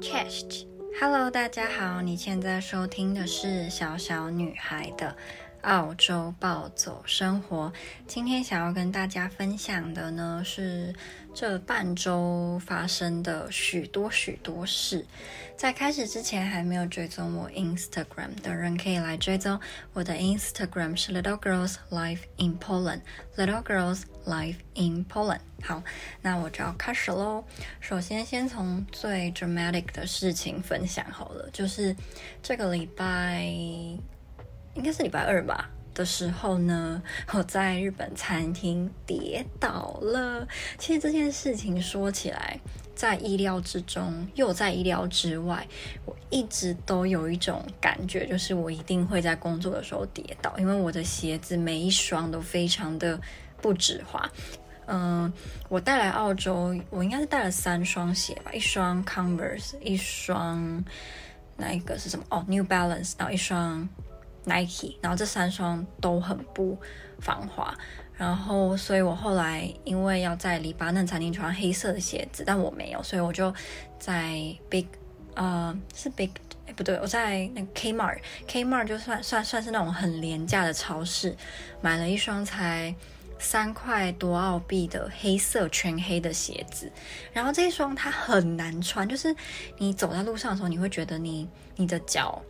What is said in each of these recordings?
Chest，Hello，大家好，你现在收听的是小小女孩的澳洲暴走生活。今天想要跟大家分享的呢，是这半周发生的许多许多事。在开始之前，还没有追踪我 Instagram 的人，可以来追踪我的 Instagram 是 Little Girls Life in Poland。Little Girls Life in Poland。好，那我就要开始喽。首先，先从最 dramatic 的事情分享好了，就是这个礼拜应该是礼拜二吧的时候呢，我在日本餐厅跌倒了。其实这件事情说起来，在意料之中，又在意料之外。我一直都有一种感觉，就是我一定会在工作的时候跌倒，因为我的鞋子每一双都非常的不止滑。嗯、我带来澳洲，我应该是带了三双鞋吧，一双 Converse，一双那一个是什么？哦，New Balance，然后一双 Nike，然后这三双都很不防滑。然后，所以我后来因为要在黎巴嫩餐厅穿黑色的鞋子，但我没有，所以我就在 Big，呃，是 Big，哎，不对，我在那个 Kmart，Kmart 就算算算是那种很廉价的超市，买了一双才三块多澳币的黑色全黑的鞋子。然后这一双它很难穿，就是你走在路上的时候，你会觉得你你的脚。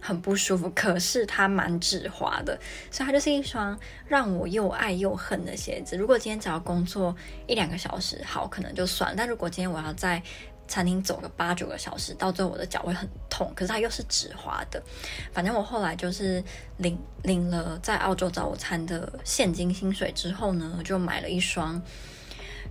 很不舒服，可是它蛮止滑的，所以它就是一双让我又爱又恨的鞋子。如果今天只要工作一两个小时，好，可能就算；但如果今天我要在餐厅走个八九个小时，到最后我的脚会很痛。可是它又是止滑的，反正我后来就是领领了在澳洲早午餐的现金薪水之后呢，就买了一双。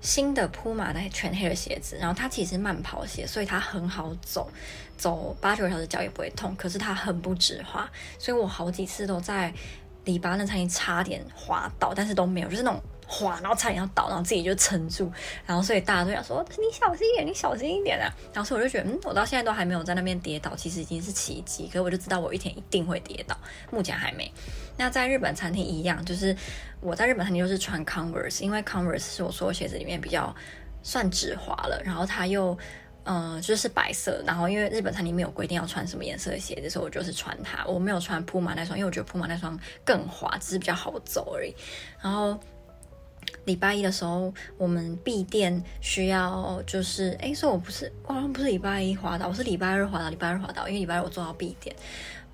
新的铺马的全黑的鞋子，然后它其实慢跑鞋，所以它很好走，走八九个小时脚也不会痛。可是它很不止滑，所以我好几次都在黎巴嫩餐厅差点滑倒，但是都没有，就是那种。滑，然后差点要倒，然后自己就撑住，然后所以大家都想说你小心一点，你小心一点啊！然后所以我就觉得，嗯，我到现在都还没有在那边跌倒，其实已经是奇迹。可是我就知道我一天一定会跌倒，目前还没。那在日本餐厅一样，就是我在日本餐厅就是穿 Converse，因为 Converse 是我所有鞋子里面比较算止滑了，然后它又嗯、就是白色，然后因为日本餐厅没有规定要穿什么颜色的鞋子，所以我就是穿它。我没有穿 Puma 那双，因为我觉得 Puma 那双更滑，只是比较好走而已。然后。礼拜一的时候，我们闭店需要就是，哎，所以我不是，我好像不是礼拜一滑倒，我是礼拜二滑倒，礼拜二滑倒，因为礼拜二我做到闭店。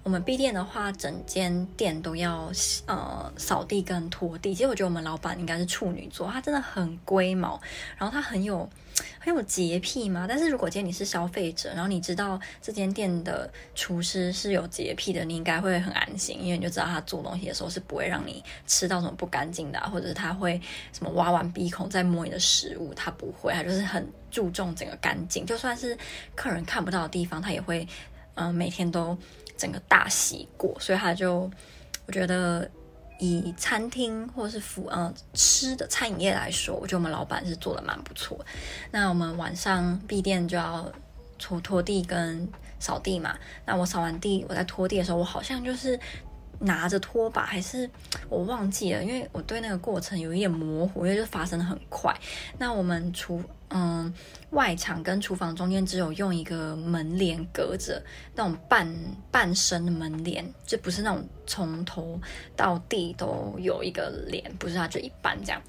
我们闭店的话，整间店都要呃扫地跟拖地。其实我觉得我们老板应该是处女座，他真的很龟毛，然后他很有 很有洁癖嘛。但是如果今天你是消费者，然后你知道这间店的厨师是有洁癖的，你应该会很安心，因为你就知道他做东西的时候是不会让你吃到什么不干净的，或者是他会什么挖完鼻孔再摸你的食物，他不会，他就是很注重整个干净。就算是客人看不到的地方，他也会嗯、每天都。整个大洗过，所以他就我觉得以餐厅或是服呃吃的餐饮业来说，我觉得我们老板是做的蛮不错。那我们晚上闭店就要拖拖地跟扫地嘛。那我扫完地，我在拖地的时候，我好像就是拿着拖把，还是我忘记了，因为我对那个过程有一点模糊，因为就发生的很快。那我们厨嗯，外场跟厨房中间只有用一个门帘隔着，那种半半身的门帘，就不是那种从头到地都有一个帘，不是它就一半这样。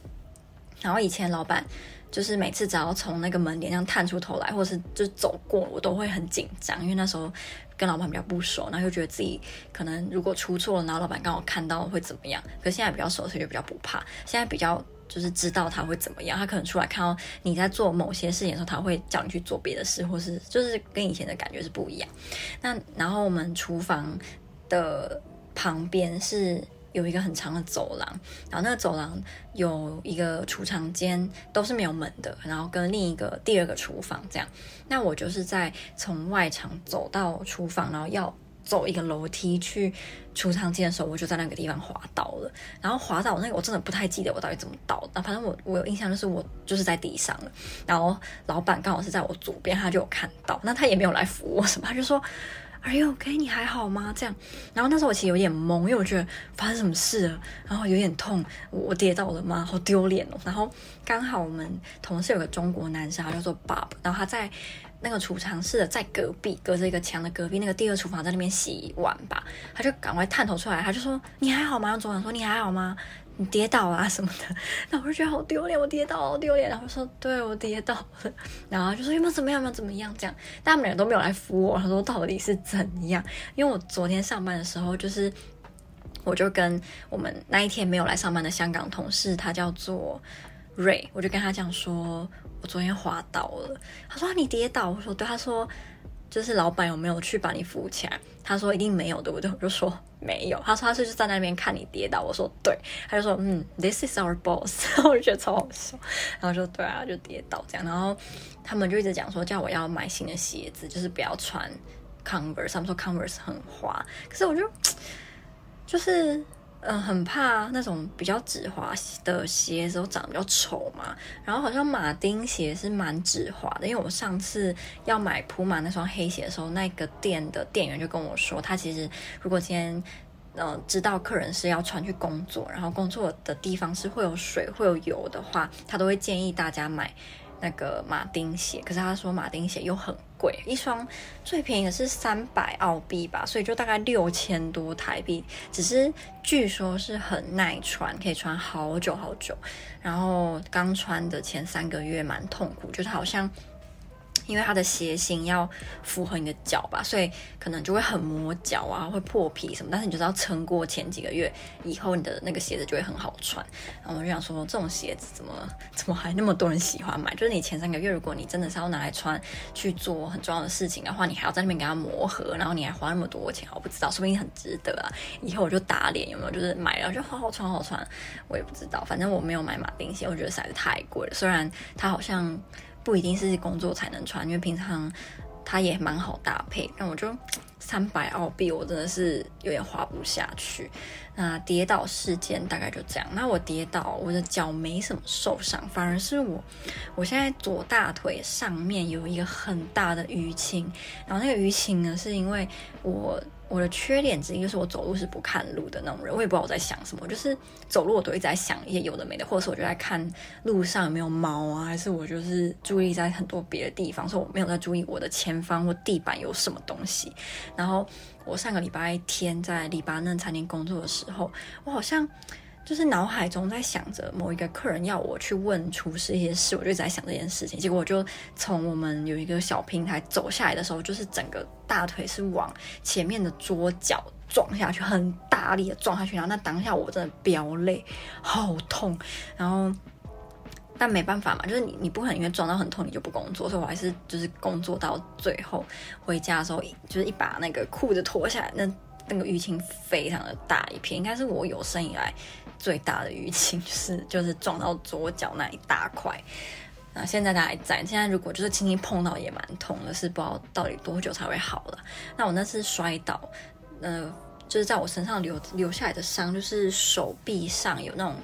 然后以前老板就是每次只要从那个门帘上探出头来，或是就走过，我都会很紧张，因为那时候跟老板比较不熟，然后又觉得自己可能如果出错了，然后老板刚好看到会怎么样。可是现在比较熟，所以就比较不怕。现在比较。就是知道他会怎么样，他可能出来看到你在做某些事情的时候，他会叫你去做别的事，或是就是跟以前的感觉是不一样。那然后我们厨房的旁边是有一个很长的走廊，然后那个走廊有一个储藏间，都是没有门的，然后跟另一个第二个厨房这样。那我就是在从外场走到厨房，然后要。走一个楼梯去储藏间的时候，我就在那个地方滑倒了。然后滑倒那个，我真的不太记得我到底怎么倒那。反正我我有印象就是我就是在地上了。然后老板刚好是在我左边，他就有看到，那他也没有来扶我什么，他就说 哎呦，OK，你还好吗？这样，然后那时候我其实有点懵，因为我觉得发生什么事了，然后有点痛，我跌倒了吗？好丢脸哦。然后刚好我们同事有个中国男生，他叫做 Bob，然后他在那个储藏室的在隔壁，隔着一个墙的隔壁那个第二厨房，在那边洗碗吧，他就赶快探头出来，他就说：“你还好吗？”用中文说：“你还好吗？”你跌倒啊什么的，然后我就觉得好丢脸，我跌倒好丢脸。然后说对我跌倒了，然后就说有没有怎么样，有没有怎么样这样。但他们俩都没有来扶我。他说到底是怎样？因为我昨天上班的时候，就是我就跟我们那一天没有来上班的香港同事，他叫做瑞，我就跟他讲说，我昨天滑倒了。他说你跌倒？我说对。他说。就是老板有没有去把你扶起来？他说一定没有，对不对？我就说没有。他说他是就站在那边看你跌倒。我说对。他就说嗯，This is our boss。我就觉得超好笑。然后就对啊，就跌倒这样。然后他们就一直讲说叫我要买新的鞋子，就是不要穿 Converse。他们说 Converse 很滑，可是我就 就是。嗯，很怕那种比较止滑的鞋子都长得比较丑嘛。然后好像马丁鞋是蛮止滑的，因为我上次要买普马那双黑鞋的时候，那个店的店员就跟我说，他其实如果今天呃知道客人是要穿去工作，然后工作的地方是会有水会有油的话，他都会建议大家买。那个马丁鞋，可是他说马丁鞋又很一双最便宜的是三百澳币吧，所以就大概六千多台币。只是据说是很耐穿，可以穿好久好久。然后刚穿的前三个月蛮痛苦，就是好像。因为它的鞋型要符合你的脚吧，所以可能就会很磨脚啊，会破皮什么。但是你就是要撑过前几个月，以后你的那个鞋子就会很好穿。然后我就想说，这种鞋子怎么 怎么还那么多人喜欢买？就是你前三个月，如果你真的是要拿来穿去做很重要的事情的话，你还要在那边给它磨合，然后你还花那么多钱，我不知道，说不定很值得啊。以后我就打脸，有没有？就是买了就好好穿，好穿。我也不知道，反正我没有买马丁鞋，我觉得实在是太贵了。虽然它好像。不一定是工作才能穿，因为平常它也蛮好搭配。那我就 三百澳币，我真的是有点花不下去。那跌倒事件大概就这样。那我跌倒，我的脚没什么受伤，反而是我，我现在左大腿上面有一个很大的淤青。然后那个淤青呢，是因为我。我的缺点之一就是我走路是不看路的那种人，我也不知道我在想什么，就是走路我都一直在想一些有的没的，或者是我就在看路上有没有猫啊，还是我就是注意在很多别的地方，所以我没有在注意我的前方或地板有什么东西。然后我上个礼拜天在黎巴嫩餐厅工作的时候，我好像。就是脑海中在想着某一个客人要我去问厨师一些事，我就在想这件事情。结果我就从我们有一个小平台走下来的时候，就是整个大腿是往前面的桌角撞下去，很大力的撞下去。然后那当下我真的飙泪，好痛。然后但没办法嘛，就是你你不可能因为撞到很痛你就不工作，所以我还是就是工作到最后回家的时候，就是一把那个裤子脱下来，那那个淤青非常的大一片，应该是我有生以来。最大的淤青 是就是撞到左脚那一大块，那现在它还在。现在如果就是轻轻碰到也蛮痛的，是不知道到底多久才会好了。那我那次摔倒，呃，就是在我身上留留下来的伤，就是手臂上有那种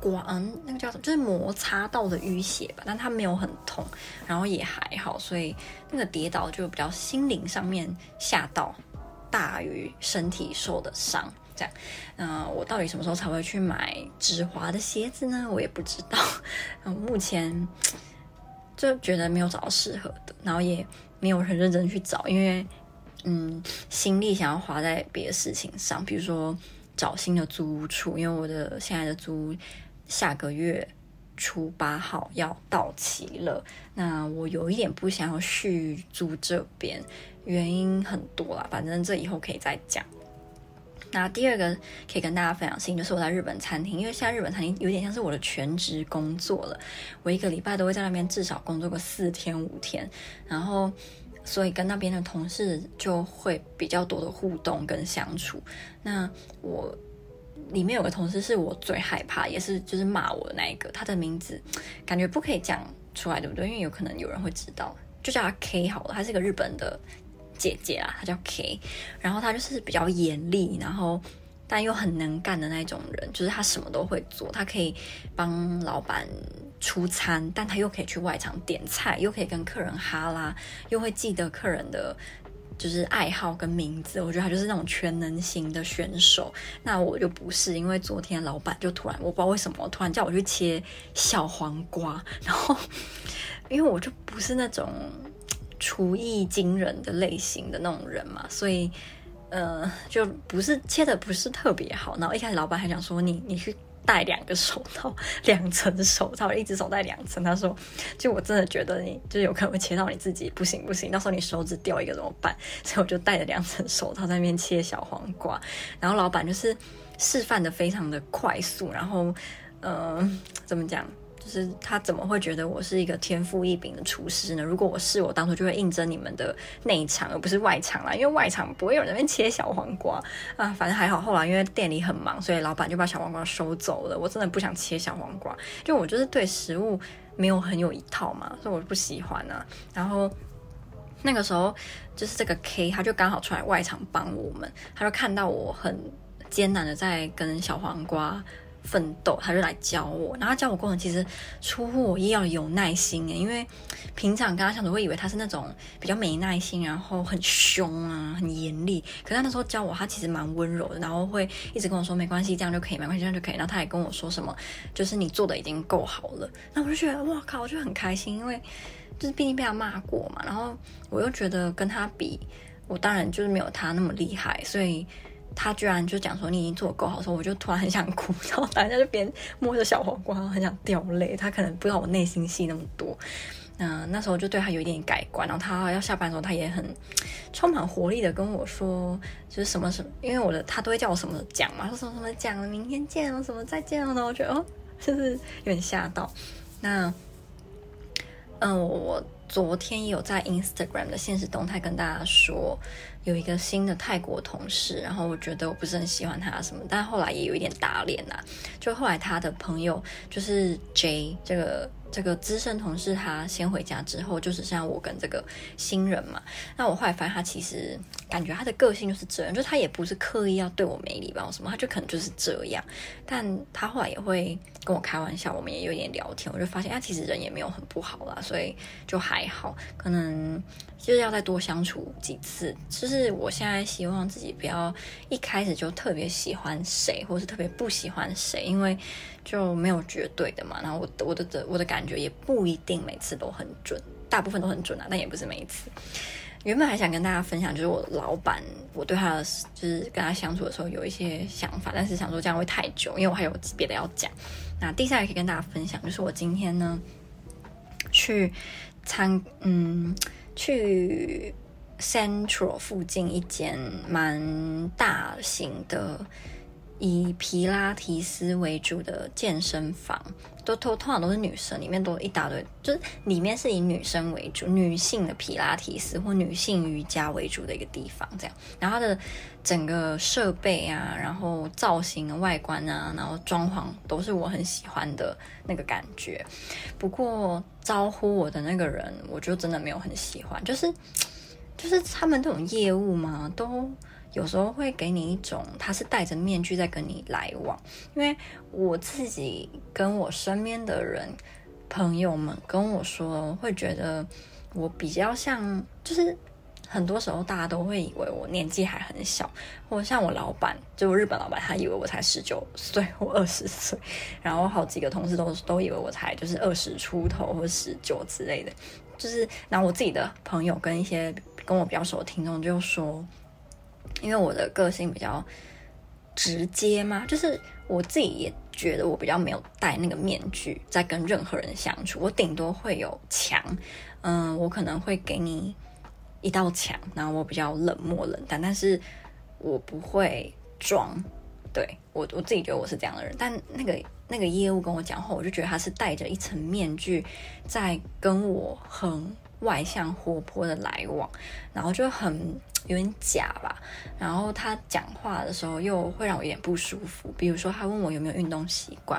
刮，嗯，那个叫什么，就是摩擦到的淤血吧，但它没有很痛，然后也还好，所以那个跌倒就比较心灵上面吓到大于身体受的伤。这样，那我到底什么时候才会去买止滑的鞋子呢？我也不知道。目前就觉得没有找到适合的，然后也没有很认真去找，因为嗯，心力想要花在别的事情上，比如说找新的租屋处，因为我的现在的租下个月初八号要到期了。那我有一点不想要续租这边，原因很多啦，反正这以后可以再讲。那第二个可以跟大家分享的事情，就是我在日本餐厅，因为现在日本餐厅有点像是我的全职工作了，我一个礼拜都会在那边至少工作个四天五天，然后所以跟那边的同事就会比较多的互动跟相处。那我里面有个同事是我最害怕，也是就是骂我的那一个，他的名字感觉不可以讲出来，对不对？因为有可能有人会知道，就叫他 K 好了，他是一个日本的。姐姐啊，她叫 K，然后她就是比较严厉，然后但又很能干的那种人，就是她什么都会做，她可以帮老板出餐，但她又可以去外场点菜，又可以跟客人哈拉，又会记得客人的就是爱好跟名字，我觉得他就是那种全能型的选手。那我就不是，因为昨天老板就突然我不知道为什么突然叫我去切小黄瓜，然后 因为我就不是那种厨艺惊人的类型的那种人嘛，所以呃就不是切的不是特别好。然后一开始老板还想说你你去。戴两个手套，两层手套，一只手戴两层。他说：“就我真的觉得你就有可能会切到你自己，不行不行，到时候你手指掉一个怎么办？”所以我就戴着两层手套在那边切小黄瓜。然后老板就是示范的非常的快速，然后呃，怎么讲？就是他怎么会觉得我是一个天赋异禀的厨师呢？如果我是，我当初就会应征你们的内场，而不是外场啦。因为外场不会有人在那边切小黄瓜啊。反正还好，后来因为店里很忙，所以老板就把小黄瓜收走了。我真的不想切小黄瓜，就我就是对食物没有很有一套嘛，所以我不喜欢啊。然后那个时候就是这个 K，他就刚好出来外场帮我们，他就看到我很艰难的在跟小黄瓜。奋斗，他就来教我，然后教我过程其实出乎我意料有耐心诶，因为平常跟他相处会以为他是那种比较没耐心，然后很凶啊，很严厉。可是他那时候教我，他其实蛮温柔的，然后会一直跟我说没关系，这样就可以，没关系，这样就可以。然后他也跟我说什么，就是你做的已经够好了。那我就觉得哇靠，我就很开心，因为就是毕竟被他骂过嘛，然后我又觉得跟他比，我当然就是没有他那么厉害，所以。他居然就讲说你已经做够好说，我就突然很想哭，然后大家就边摸着小黄瓜，很想掉泪。他可能不知道我内心戏那么多。那、那时候就对他有一点改观。然后他要下班的时候，他也很充满活力的跟我说，就是什么什么，因为我的他都会叫我什么讲嘛，说什么什么讲，明天见哦，什么再见哦。然后我觉得哦，就是有点吓到。那嗯、我昨天有在 Instagram 的现实动态跟大家说。有一个新的泰国同事，然后我觉得我不是很喜欢他什么，但后来也有一点打脸呐、就后来他的朋友就是 J 这个这个资深同事，他先回家之后，就只剩下我跟这个新人嘛。那我后来发现他其实感觉他的个性就是这样，就他也不是刻意要对我没礼貌什么，他就可能就是这样。但他后来也会跟我开玩笑，我们也有点聊天，我就发现他其实人也没有很不好啦，所以就还好，可能。就是要再多相处几次，就是我现在希望自己不要一开始就特别喜欢谁，或是特别不喜欢谁，因为就没有绝对的嘛。然后我的我的的我的感觉也不一定每次都很准，大部分都很准啊，但也不是每一次。原本还想跟大家分享，就是我老板，我对他的就是跟他相处的时候有一些想法，但是想说这样会太久，因为我还有别的要讲。那第三个可以跟大家分享，就是我今天呢去参嗯。去 Central 附近一间蛮大型的以皮拉提斯为主的健身房，都通通常都是女生，里面都一大堆，就是里面是以女生为主，女性的皮拉提斯或女性瑜伽为主的一个地方，这样。然后它的整个设备啊，然后造型的外观啊，然后装潢都是我很喜欢的那个感觉。不过招呼我的那个人，我就真的没有很喜欢，就是就是他们这种业务嘛，都。有时候会给你一种他是戴着面具在跟你来往，因为我自己跟我身边的人朋友们跟我说，会觉得我比较像，就是很多时候大家都会以为我年纪还很小，或像我老板，就日本老板，他以为我才十九岁或二十岁，然后好几个同事都都以为我才就是二十出头或十九之类的，就是然后我自己的朋友跟一些跟我比较熟的听众就说。因为我的个性比较直接嘛，就是我自己也觉得我比较没有戴那个面具在跟任何人相处，我顶多会有墙，嗯，我可能会给你一道墙，然后我比较冷漠冷淡，但是我不会装，对，我我自己觉得我是这样的人，但那个那个业务跟我讲后，我就觉得他是戴着一层面具在跟我很外向活泼的来往，然后就很。有点假吧，然后他讲话的时候又会让我有点不舒服。比如说，他问我有没有运动习惯，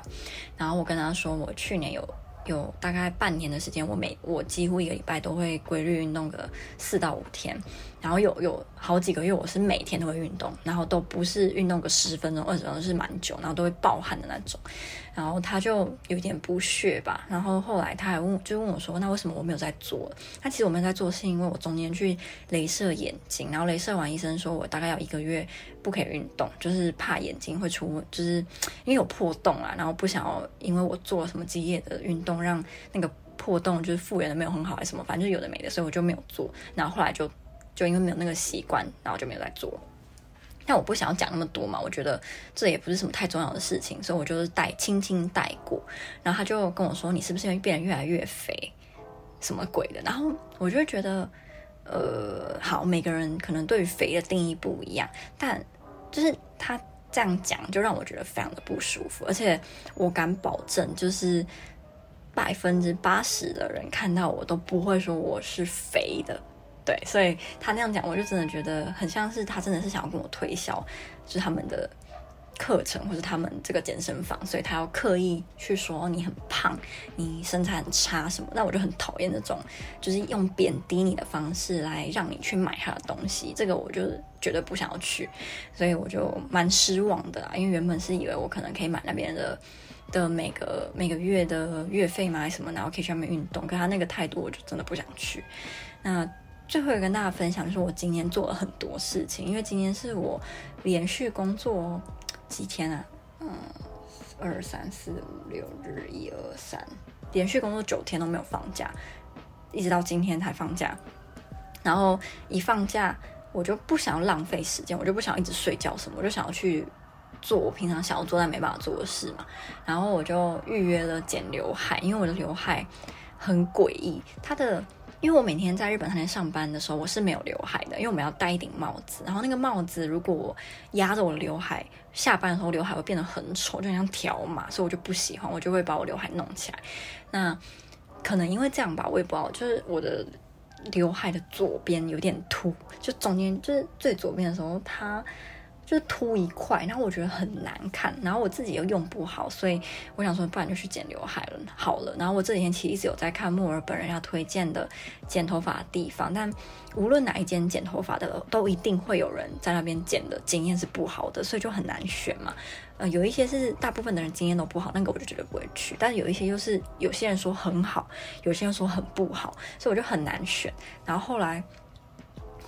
然后我跟他说，我去年有有大概半年的时间，我每我几乎一个礼拜都会规律运动个四到五天。然后有有好几个月我是每天都会运动，然后都不是运动个十分钟二十分钟是蛮久，然后都会爆汗的那种。然后他就有点不屑吧，然后后来他还问，就问我说：“那为什么我没有在做？”他其实我没有在做，是因为我中间去镭射眼睛，然后镭射完医生说我大概要一个月不可以运动，就是怕眼睛会出，就是因为有破洞啊，然后不想要因为我做了什么激烈的运动让那个破洞就是复原的没有很好还是什么，反正就有的没的，所以我就没有做。然后后来就。就因为没有那个习惯，然后就没有再做。但我不想要讲那么多嘛，我觉得这也不是什么太重要的事情，所以我就是带轻轻带过。然后他就跟我说：“你是不是因为变得越来越肥？什么鬼的？”然后我就觉得，呃，好，每个人可能对于肥的定义不一样，但就是他这样讲，就让我觉得非常的不舒服。而且我敢保证，就是百分之八十的人看到我都不会说我是肥的。对，所以他那样讲，我就真的觉得很像是他真的是想要跟我推销，就是他们的课程或者他们这个健身房，所以他要刻意去说你很胖，你身材很差什么。那我就很讨厌这种，就是用贬低你的方式来让你去买他的东西，这个我就绝对不想要去，所以我就蛮失望的啊，因为原本是以为我可能可以买那边的的每个每个月的月费嘛，什么，然后可以去那边运动，可他那个态度，我就真的不想去。那。最后跟大家分享，就是我今天做了很多事情，因为今天是我连续工作几天啊，嗯，二三四五六日一二三，连续工作九天都没有放假，一直到今天才放假。然后一放假，我就不想浪费时间，我就不想一直睡觉什么，我就想要去做我平常想要做但没办法做的事嘛。然后我就预约了剪刘海，因为我的刘海很诡异，它的。因为我每天在日本那边上班的时候，我是没有刘海的，因为我们要戴一顶帽子，然后那个帽子如果我压着我的刘海，下班的时候刘海会变得很丑，就像条码，所以我就不喜欢，我就会把我刘海弄起来。那可能因为这样吧，我也不知道，就是我的刘海的左边有点秃，就中间就是最左边的时候它。就是秃一块，然后我觉得很难看，然后我自己又用不好，所以我想说，不然就去剪刘海了，好了。然后我这几天其实一直有在看墨尔本人要推荐的剪头发的地方，但无论哪一间剪头发的，都一定会有人在那边剪的经验是不好的，所以就很难选嘛。呃，有一些是大部分的人经验都不好，那个我就绝对不会去。但是有一些又是有些人说很好，有些人说很不好，所以我就很难选。然后后来。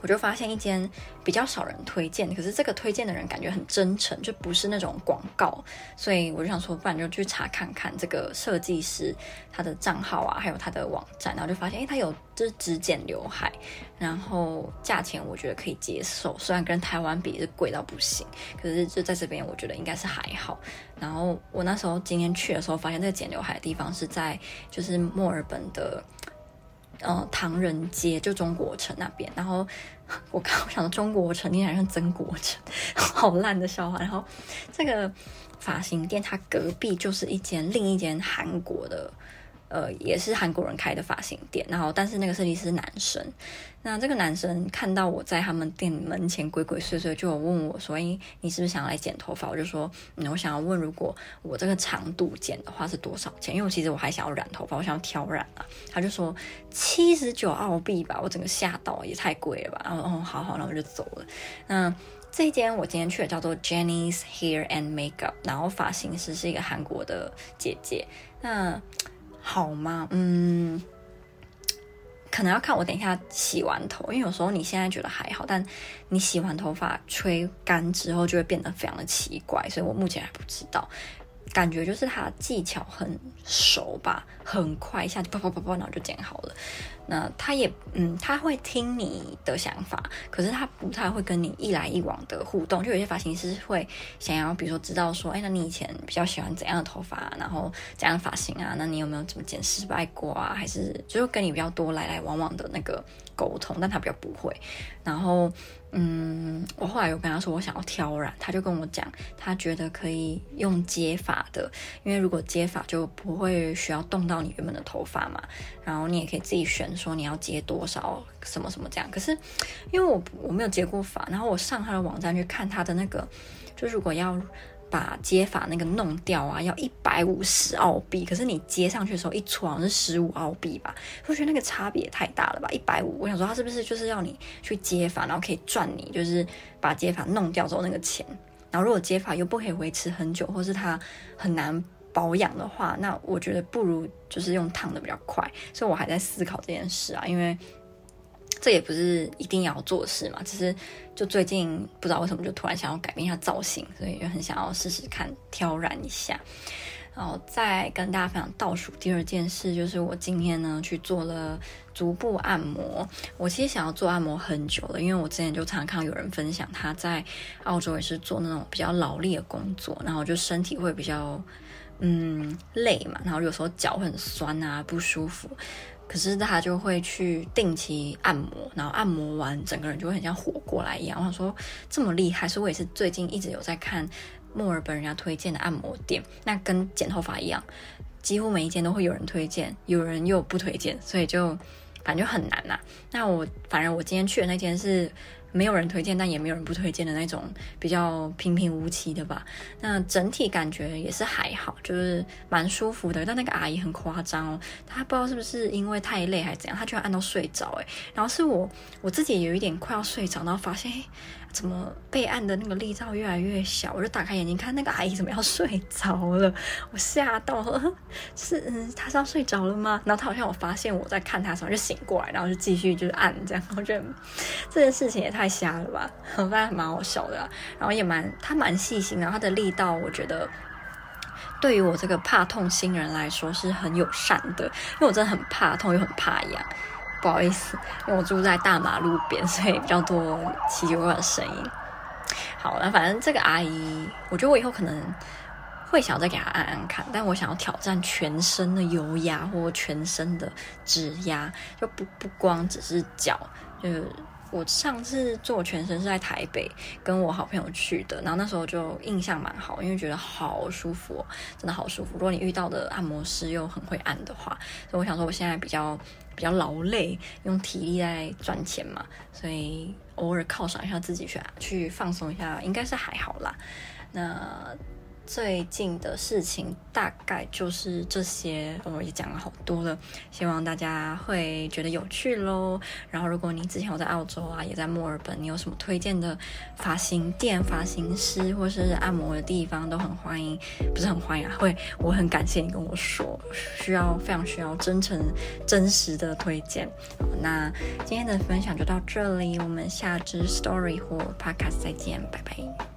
我就发现一间比较少人推荐，可是这个推荐的人感觉很真诚，就不是那种广告，所以我就想说，不然就去查看看这个设计师他的账号啊，还有他的网站，然后就发现，诶，他有就是只剪刘海，然后价钱我觉得可以接受，虽然跟台湾比是贵到不行，可是就在这边我觉得应该是还好。然后我那时候今天去的时候，发现这个剪刘海的地方是在就是墨尔本的。呃，唐人街就中国城那边，然后我刚我想到中国城，你好像曾国城，好烂的笑话。然后这个发型店，它隔壁就是一间另一间韩国的。呃，也是韩国人开的发型店，然后但是那个设计师男生。那这个男生看到我在他们店门前鬼鬼祟祟，就问我说：“诶，你是不是想要来剪头发？”我就说：“嗯，我想要问，如果我这个长度剪的话是多少钱？因为我其实我还想要染头发，我想要挑染啊。”他就说：“七十九澳币吧。”我整个吓到，也太贵了吧。然后哦，好好，然后我就走了。那这一间我今天去的叫做 Jenny's Hair and Makeup，然后发型师是一个韩国的姐姐。那好吗？嗯，可能要看我等一下洗完头，因为有时候你现在觉得还好，但你洗完头发吹干之后就会变得非常的奇怪，所以我目前还不知道。感觉就是他技巧很熟吧，很快一下就啪啪啪啪，然后就剪好了。那他也嗯，他会听你的想法，可是他不太会跟你一来一往的互动。就有些发型师会想要，比如说知道说，哎，那你以前比较喜欢怎样的头发，然后怎样的发型啊？那你有没有怎么剪失败过啊？还是就是跟你比较多来来往往的那个沟通？但他比较不会。然后嗯，我后来有跟他说我想要挑染，他就跟我讲，他觉得可以用接发的，因为如果接发就不会需要动到你原本的头发嘛。然后你也可以自己选。说你要接多少什么什么这样，可是因为我我没有接过发，然后我上他的网站去看他的那个，就如果要把接发那个弄掉啊，要一百五十澳币。可是你接上去的时候，一撮好像是十五澳币吧？我觉得那个差别也太大了吧？一百五，我想说他是不是就是要你去接发，然后可以赚你就是把接发弄掉之后那个钱？然后如果接发又不可以维持很久，或是它很难保养的话，那我觉得不如就是用烫的比较快。所以我还在思考这件事啊，因为。这也不是一定要做事嘛，只是就最近不知道为什么就突然想要改变一下造型，所以就很想要试试看挑染一下。然后再跟大家分享倒数第二件事，就是我今天呢去做了足部按摩。我其实想要做按摩很久了，因为我之前就常常看到有人分享他在澳洲也是做那种比较劳力的工作，然后就身体会比较嗯累嘛，然后有时候脚很酸啊不舒服。可是他就会去定期按摩，然后按摩完整个人就会很像活过来一样。我想说这么厉害，是我也是最近一直有在看墨尔本人家推荐的按摩店，那跟剪头发一样，几乎每一间都会有人推荐，有人又不推荐，所以就反正就很难呐、那我反正我今天去的那间是。没有人推荐，但也没有人不推荐的那种比较平平无奇的吧。那整体感觉也是还好，就是蛮舒服的。但那个阿姨很夸张哦，她不知道是不是因为太累还是怎样，她居然按到睡着诶。然后是我我自己有一点快要睡着，然后发现怎么被按的那个力道越来越小，我就打开眼睛看那个阿姨怎么要睡着了，我吓到了，是嗯，她是要睡着了吗？然后她好像有发现我在看她的时候就醒过来，然后就继续就是按这样。我觉得这件事情也太瞎了吧，我发现蛮好笑的。然后也蛮她蛮细心，然后她的力道我觉得对于我这个怕痛新人来说是很友善的，因为我真的很怕痛又很怕痒。不好意思，因为我住在大马路边，所以比较多奇奇怪怪的声音。好，那反正这个阿姨，我觉得我以后可能会想再给她按按看，但我想要挑战全身的油压或全身的指压，就不不光只是脚，就是。我上次做全身是在台北，跟我好朋友去的，然后那时候就印象蛮好，因为觉得好舒服，真的好舒服。如果你遇到的按摩师又很会按的话，所以我想说我现在比较比较劳累，用体力在赚钱嘛，所以偶尔犒赏一下自己去去放松一下，应该是还好啦。那。最近的事情大概就是这些，我也讲了好多了，希望大家会觉得有趣喽。然后，如果你之前有在澳洲啊，也在墨尔本，你有什么推荐的发型店、发型师或是按摩的地方，都很欢迎，不是很欢迎啊，会，我很感谢你跟我说，需要非常需要真诚、真实的推荐。那今天的分享就到这里，我们下支 story 或 podcast 再见，拜拜。